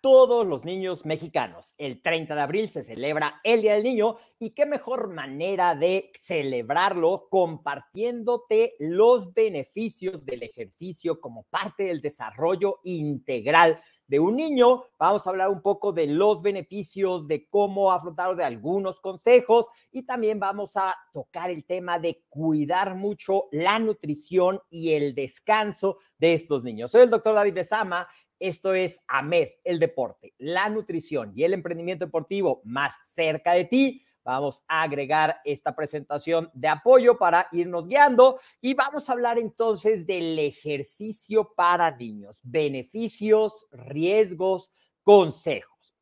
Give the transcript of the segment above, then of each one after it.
todos los niños mexicanos! El 30 de abril se celebra el Día del Niño y qué mejor manera de celebrarlo compartiéndote los beneficios del ejercicio como parte del desarrollo integral de un niño. Vamos a hablar un poco de los beneficios, de cómo afrontarlo, de algunos consejos y también vamos a tocar el tema de cuidar mucho la nutrición y el descanso de estos niños. Soy el doctor David de Sama. Esto es AMED, el deporte, la nutrición y el emprendimiento deportivo más cerca de ti. Vamos a agregar esta presentación de apoyo para irnos guiando y vamos a hablar entonces del ejercicio para niños, beneficios, riesgos, consejos.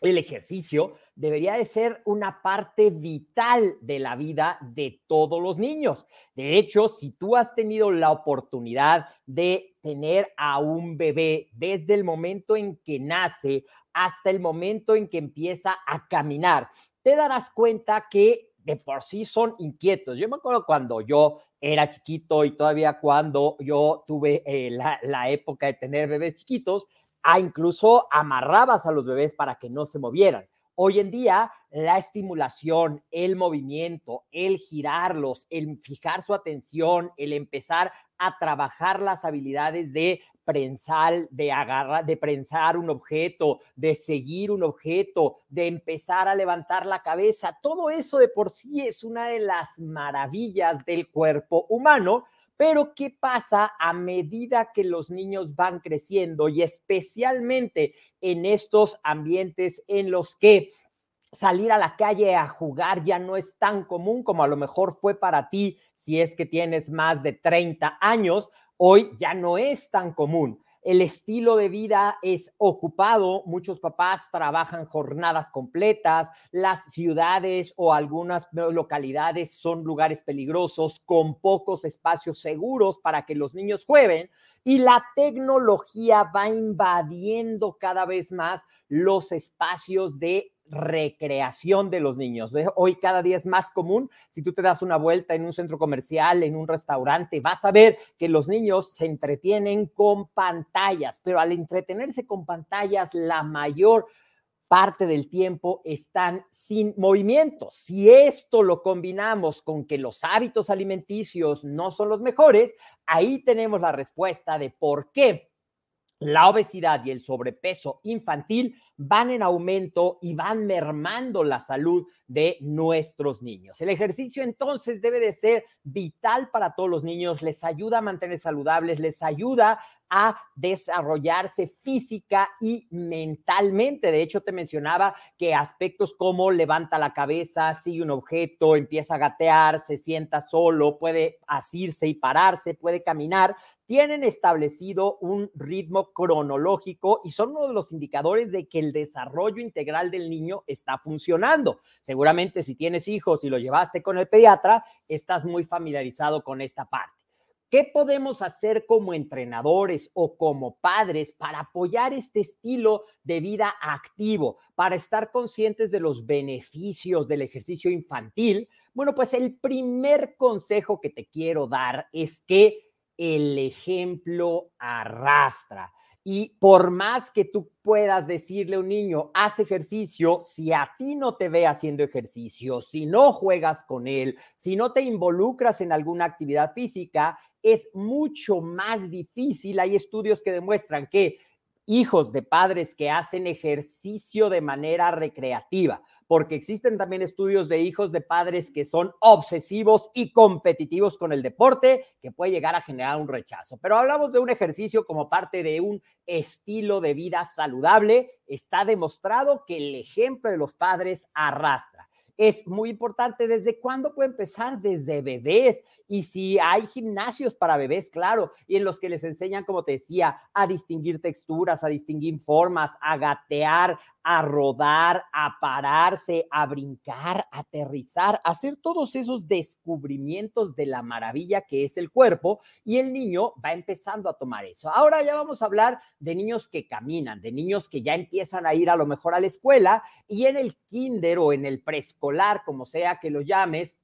El ejercicio debería de ser una parte vital de la vida de todos los niños. De hecho, si tú has tenido la oportunidad de tener a un bebé desde el momento en que nace hasta el momento en que empieza a caminar, te darás cuenta que de por sí son inquietos. Yo me acuerdo cuando yo era chiquito y todavía cuando yo tuve eh, la, la época de tener bebés chiquitos, a incluso amarrabas a los bebés para que no se movieran. Hoy en día, la estimulación, el movimiento, el girarlos, el fijar su atención, el empezar a trabajar las habilidades de prensar, de agarrar, de prensar un objeto, de seguir un objeto, de empezar a levantar la cabeza, todo eso de por sí es una de las maravillas del cuerpo humano. Pero ¿qué pasa a medida que los niños van creciendo y especialmente en estos ambientes en los que salir a la calle a jugar ya no es tan común como a lo mejor fue para ti si es que tienes más de 30 años, hoy ya no es tan común el estilo de vida es ocupado, muchos papás trabajan jornadas completas, las ciudades o algunas localidades son lugares peligrosos con pocos espacios seguros para que los niños jueguen y la tecnología va invadiendo cada vez más los espacios de recreación de los niños. Hoy cada día es más común. Si tú te das una vuelta en un centro comercial, en un restaurante, vas a ver que los niños se entretienen con pantallas, pero al entretenerse con pantallas, la mayor parte del tiempo están sin movimiento. Si esto lo combinamos con que los hábitos alimenticios no son los mejores, ahí tenemos la respuesta de por qué la obesidad y el sobrepeso infantil van en aumento y van mermando la salud de nuestros niños. El ejercicio entonces debe de ser vital para todos los niños, les ayuda a mantener saludables, les ayuda a desarrollarse física y mentalmente. De hecho, te mencionaba que aspectos como levanta la cabeza, sigue un objeto, empieza a gatear, se sienta solo, puede asirse y pararse, puede caminar, tienen establecido un ritmo cronológico y son uno de los indicadores de que el desarrollo integral del niño está funcionando. Seguramente si tienes hijos y lo llevaste con el pediatra, estás muy familiarizado con esta parte. ¿Qué podemos hacer como entrenadores o como padres para apoyar este estilo de vida activo, para estar conscientes de los beneficios del ejercicio infantil? Bueno, pues el primer consejo que te quiero dar es que el ejemplo arrastra. Y por más que tú puedas decirle a un niño, haz ejercicio, si a ti no te ve haciendo ejercicio, si no juegas con él, si no te involucras en alguna actividad física, es mucho más difícil. Hay estudios que demuestran que hijos de padres que hacen ejercicio de manera recreativa, porque existen también estudios de hijos de padres que son obsesivos y competitivos con el deporte, que puede llegar a generar un rechazo. Pero hablamos de un ejercicio como parte de un estilo de vida saludable. Está demostrado que el ejemplo de los padres arrastra es muy importante. ¿Desde cuándo puede empezar? Desde bebés. Y si hay gimnasios para bebés, claro, y en los que les enseñan, como te decía, a distinguir texturas, a distinguir formas, a gatear, a rodar, a pararse, a brincar, aterrizar, a hacer todos esos descubrimientos de la maravilla que es el cuerpo y el niño va empezando a tomar eso. Ahora ya vamos a hablar de niños que caminan, de niños que ya empiezan a ir a lo mejor a la escuela y en el kinder o en el preescolar, como sea que lo llames,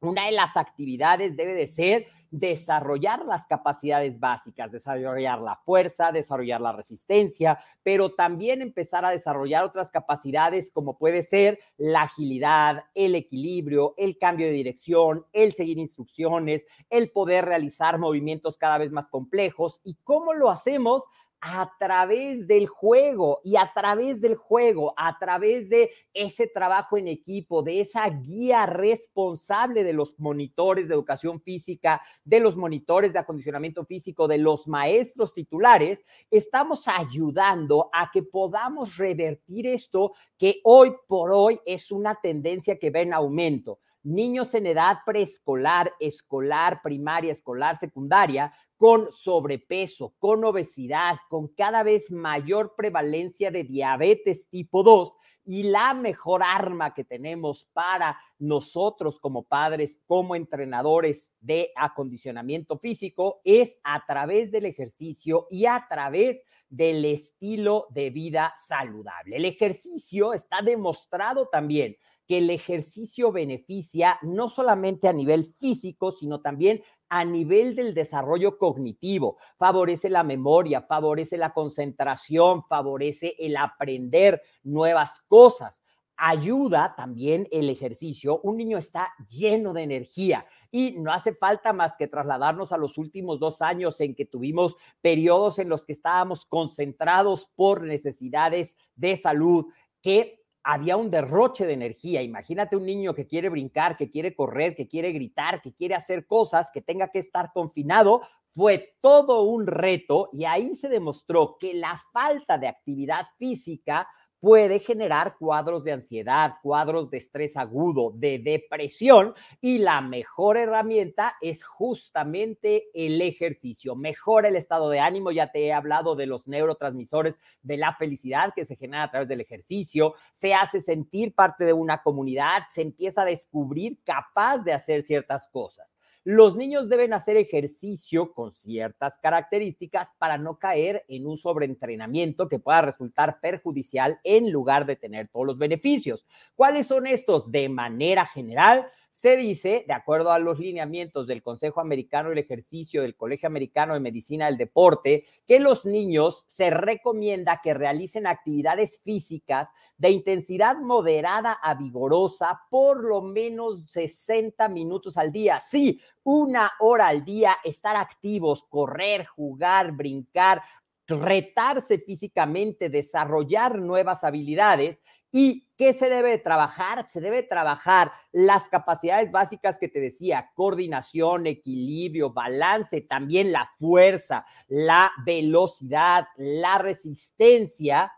una de las actividades debe de ser desarrollar las capacidades básicas, desarrollar la fuerza, desarrollar la resistencia, pero también empezar a desarrollar otras capacidades como puede ser la agilidad, el equilibrio, el cambio de dirección, el seguir instrucciones, el poder realizar movimientos cada vez más complejos. ¿Y cómo lo hacemos? A través del juego y a través del juego, a través de ese trabajo en equipo, de esa guía responsable de los monitores de educación física, de los monitores de acondicionamiento físico, de los maestros titulares, estamos ayudando a que podamos revertir esto que hoy por hoy es una tendencia que va en aumento. Niños en edad preescolar, escolar, primaria, escolar, secundaria, con sobrepeso, con obesidad, con cada vez mayor prevalencia de diabetes tipo 2 y la mejor arma que tenemos para nosotros como padres, como entrenadores de acondicionamiento físico es a través del ejercicio y a través del estilo de vida saludable. El ejercicio está demostrado también que el ejercicio beneficia no solamente a nivel físico, sino también a nivel del desarrollo cognitivo. Favorece la memoria, favorece la concentración, favorece el aprender nuevas cosas. Ayuda también el ejercicio. Un niño está lleno de energía y no hace falta más que trasladarnos a los últimos dos años en que tuvimos periodos en los que estábamos concentrados por necesidades de salud, que había un derroche de energía. Imagínate un niño que quiere brincar, que quiere correr, que quiere gritar, que quiere hacer cosas, que tenga que estar confinado. Fue todo un reto y ahí se demostró que la falta de actividad física puede generar cuadros de ansiedad, cuadros de estrés agudo, de depresión y la mejor herramienta es justamente el ejercicio. Mejora el estado de ánimo, ya te he hablado de los neurotransmisores de la felicidad que se genera a través del ejercicio, se hace sentir parte de una comunidad, se empieza a descubrir capaz de hacer ciertas cosas. Los niños deben hacer ejercicio con ciertas características para no caer en un sobreentrenamiento que pueda resultar perjudicial en lugar de tener todos los beneficios. ¿Cuáles son estos? De manera general, se dice, de acuerdo a los lineamientos del Consejo Americano del Ejercicio, del Colegio Americano de Medicina del Deporte, que los niños se recomienda que realicen actividades físicas de intensidad moderada a vigorosa por lo menos 60 minutos al día. Sí, una hora al día, estar activos, correr, jugar, brincar, retarse físicamente, desarrollar nuevas habilidades ¿Y qué se debe trabajar? Se debe trabajar las capacidades básicas que te decía, coordinación, equilibrio, balance, también la fuerza, la velocidad, la resistencia.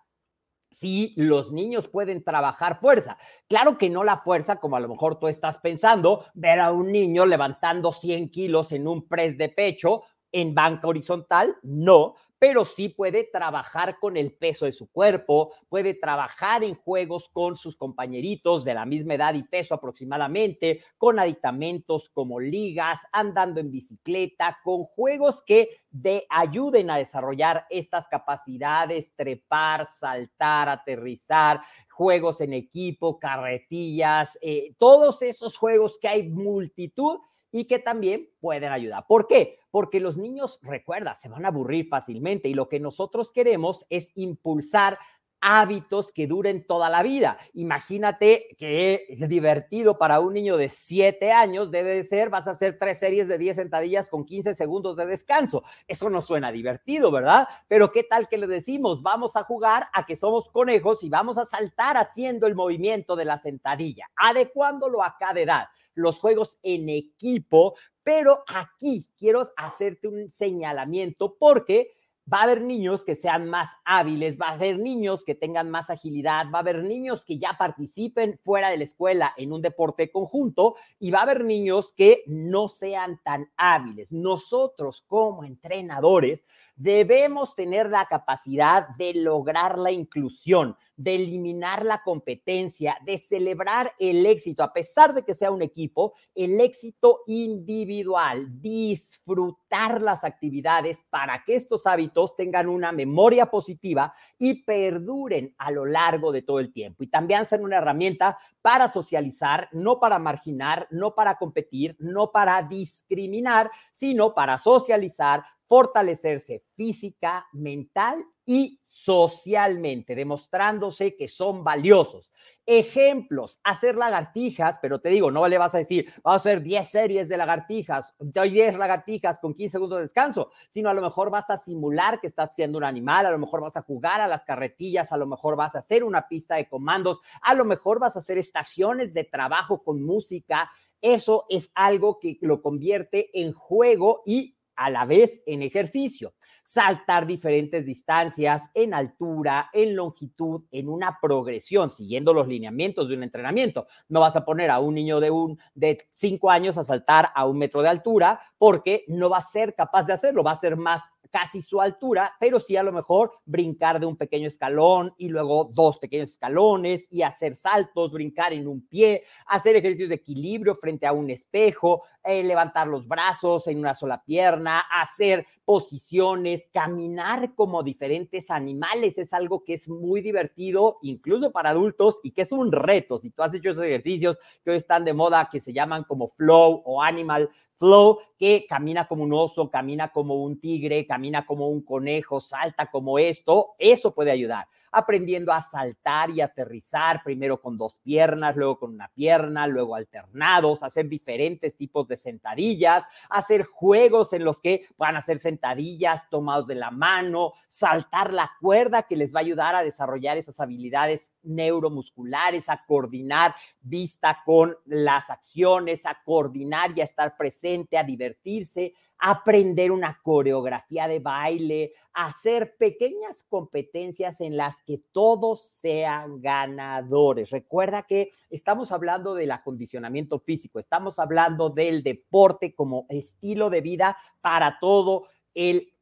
Si los niños pueden trabajar fuerza. Claro que no la fuerza como a lo mejor tú estás pensando, ver a un niño levantando 100 kilos en un press de pecho en banca horizontal, no, pero sí puede trabajar con el peso de su cuerpo, puede trabajar en juegos con sus compañeritos de la misma edad y peso aproximadamente, con aditamentos como ligas, andando en bicicleta, con juegos que de, ayuden a desarrollar estas capacidades, trepar, saltar, aterrizar, juegos en equipo, carretillas, eh, todos esos juegos que hay multitud y que también pueden ayudar. ¿Por qué? Porque los niños, recuerda, se van a aburrir fácilmente y lo que nosotros queremos es impulsar hábitos que duren toda la vida. Imagínate que es divertido para un niño de 7 años, debe de ser, vas a hacer tres series de 10 sentadillas con 15 segundos de descanso. Eso no suena divertido, ¿verdad? Pero ¿qué tal que le decimos, vamos a jugar a que somos conejos y vamos a saltar haciendo el movimiento de la sentadilla, adecuándolo a cada edad? los juegos en equipo, pero aquí quiero hacerte un señalamiento porque va a haber niños que sean más hábiles, va a haber niños que tengan más agilidad, va a haber niños que ya participen fuera de la escuela en un deporte conjunto y va a haber niños que no sean tan hábiles. Nosotros como entrenadores debemos tener la capacidad de lograr la inclusión, de eliminar la competencia, de celebrar el éxito, a pesar de que sea un equipo, el éxito individual, disfrutar las actividades para que estos hábitos tengan una memoria positiva y perduren a lo largo de todo el tiempo. Y también ser una herramienta para socializar, no para marginar, no para competir, no para discriminar, sino para socializar, fortalecerse física, mental y socialmente, demostrándose que son valiosos. Ejemplos, hacer lagartijas, pero te digo, no le vas a decir, vamos a hacer 10 series de lagartijas, 10 lagartijas con 15 segundos de descanso, sino a lo mejor vas a simular que estás siendo un animal, a lo mejor vas a jugar a las carretillas, a lo mejor vas a hacer una pista de comandos, a lo mejor vas a hacer estaciones de trabajo con música. Eso es algo que lo convierte en juego y a la vez en ejercicio. Saltar diferentes distancias en altura, en longitud, en una progresión, siguiendo los lineamientos de un entrenamiento. No vas a poner a un niño de un de cinco años a saltar a un metro de altura porque no va a ser capaz de hacerlo, va a ser más casi su altura, pero sí a lo mejor brincar de un pequeño escalón y luego dos pequeños escalones y hacer saltos, brincar en un pie, hacer ejercicios de equilibrio frente a un espejo, eh, levantar los brazos en una sola pierna, hacer posiciones, caminar como diferentes animales. Es algo que es muy divertido, incluso para adultos, y que es un reto. Si tú has hecho esos ejercicios que hoy están de moda, que se llaman como flow o animal flow, que camina como un oso, camina como un tigre, camina como un conejo, salta como esto, eso puede ayudar aprendiendo a saltar y aterrizar, primero con dos piernas, luego con una pierna, luego alternados, hacer diferentes tipos de sentadillas, hacer juegos en los que puedan hacer sentadillas tomados de la mano, saltar la cuerda que les va a ayudar a desarrollar esas habilidades neuromusculares, a coordinar vista con las acciones, a coordinar y a estar presente, a divertirse, aprender una coreografía de baile, hacer pequeñas competencias en las que todos sean ganadores. Recuerda que estamos hablando del acondicionamiento físico, estamos hablando del deporte como estilo de vida para todo el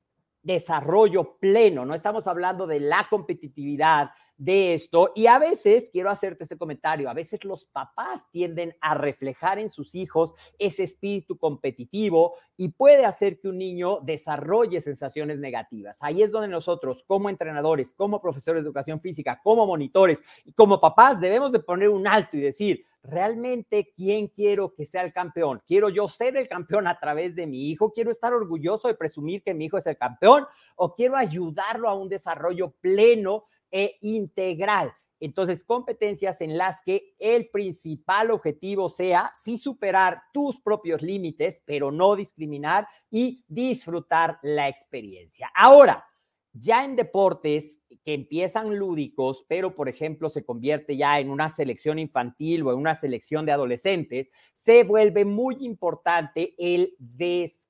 desarrollo pleno, no estamos hablando de la competitividad, de esto. Y a veces, quiero hacerte este comentario, a veces los papás tienden a reflejar en sus hijos ese espíritu competitivo y puede hacer que un niño desarrolle sensaciones negativas. Ahí es donde nosotros, como entrenadores, como profesores de educación física, como monitores y como papás, debemos de poner un alto y decir, realmente quién quiero que sea el campeón. Quiero yo ser el campeón a través de mi hijo. Quiero estar orgulloso de presumir que mi hijo es el campeón o quiero ayudarlo a un desarrollo pleno e integral. Entonces, competencias en las que el principal objetivo sea sí superar tus propios límites, pero no discriminar y disfrutar la experiencia. Ahora, ya en deportes que empiezan lúdicos, pero por ejemplo se convierte ya en una selección infantil o en una selección de adolescentes, se vuelve muy importante el descanso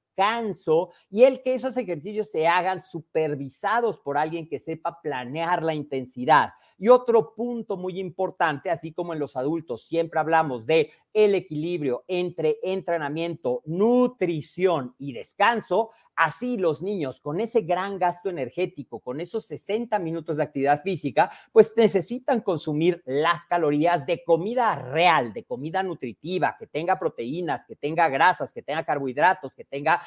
y el que esos ejercicios se hagan supervisados por alguien que sepa planear la intensidad. Y otro punto muy importante, así como en los adultos siempre hablamos de el equilibrio entre entrenamiento, nutrición y descanso, Así los niños con ese gran gasto energético, con esos 60 minutos de actividad física, pues necesitan consumir las calorías de comida real, de comida nutritiva, que tenga proteínas, que tenga grasas, que tenga carbohidratos, que tenga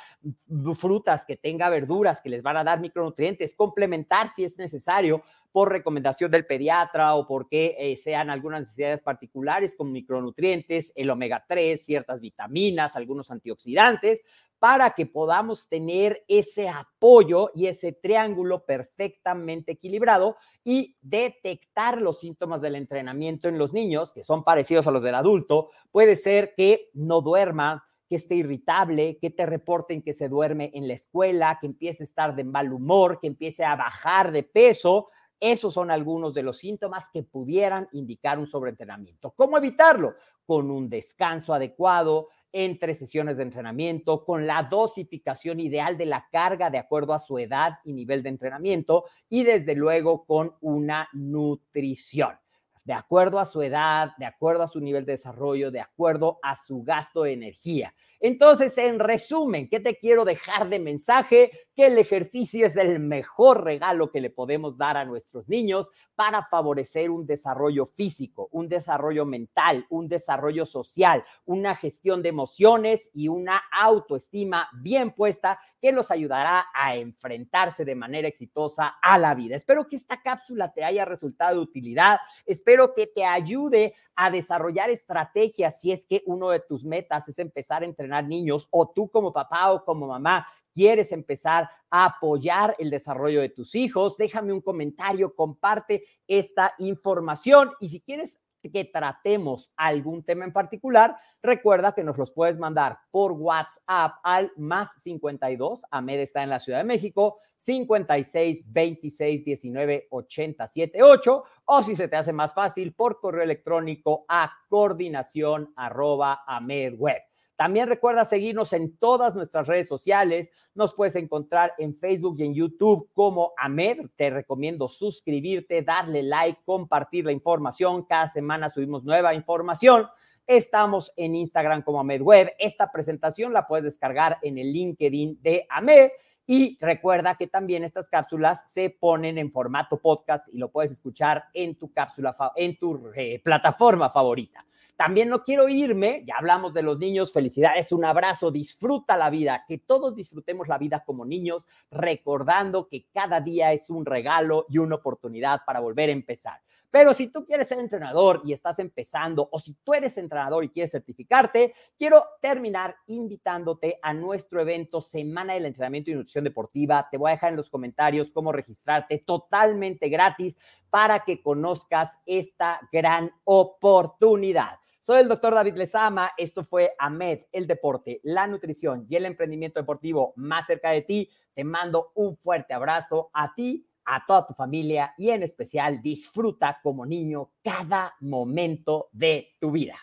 frutas, que tenga verduras, que les van a dar micronutrientes, complementar si es necesario por recomendación del pediatra o porque eh, sean algunas necesidades particulares con micronutrientes, el omega 3, ciertas vitaminas, algunos antioxidantes, para que podamos tener ese apoyo y ese triángulo perfectamente equilibrado y detectar los síntomas del entrenamiento en los niños, que son parecidos a los del adulto. Puede ser que no duerma, que esté irritable, que te reporten que se duerme en la escuela, que empiece a estar de mal humor, que empiece a bajar de peso. Esos son algunos de los síntomas que pudieran indicar un sobreentrenamiento. ¿Cómo evitarlo? Con un descanso adecuado, entre sesiones de entrenamiento, con la dosificación ideal de la carga de acuerdo a su edad y nivel de entrenamiento y desde luego con una nutrición de acuerdo a su edad, de acuerdo a su nivel de desarrollo, de acuerdo a su gasto de energía. Entonces, en resumen, ¿qué te quiero dejar de mensaje? Que el ejercicio es el mejor regalo que le podemos dar a nuestros niños para favorecer un desarrollo físico, un desarrollo mental, un desarrollo social, una gestión de emociones y una autoestima bien puesta que los ayudará a enfrentarse de manera exitosa a la vida. Espero que esta cápsula te haya resultado de utilidad. Espero que te ayude a desarrollar estrategias si es que uno de tus metas es empezar a entrenar niños o tú como papá o como mamá quieres empezar a apoyar el desarrollo de tus hijos, déjame un comentario, comparte esta información y si quieres que tratemos algún tema en particular, recuerda que nos los puedes mandar por WhatsApp al más 52, Amed está en la Ciudad de México, 56 26 19 80 78, o si se te hace más fácil, por correo electrónico a coordinación arroba amedweb. También recuerda seguirnos en todas nuestras redes sociales. Nos puedes encontrar en Facebook y en YouTube como Amed. Te recomiendo suscribirte, darle like, compartir la información. Cada semana subimos nueva información. Estamos en Instagram como Amed Web. Esta presentación la puedes descargar en el LinkedIn de Amed. Y recuerda que también estas cápsulas se ponen en formato podcast y lo puedes escuchar en tu cápsula, en tu eh, plataforma favorita. También no quiero irme, ya hablamos de los niños, felicidades, un abrazo, disfruta la vida, que todos disfrutemos la vida como niños, recordando que cada día es un regalo y una oportunidad para volver a empezar. Pero si tú quieres ser entrenador y estás empezando, o si tú eres entrenador y quieres certificarte, quiero terminar invitándote a nuestro evento Semana del Entrenamiento y Nutrición Deportiva. Te voy a dejar en los comentarios cómo registrarte totalmente gratis para que conozcas esta gran oportunidad. Soy el doctor David Lezama. Esto fue AMED, el deporte, la nutrición y el emprendimiento deportivo más cerca de ti. Te mando un fuerte abrazo a ti, a toda tu familia y en especial disfruta como niño cada momento de tu vida.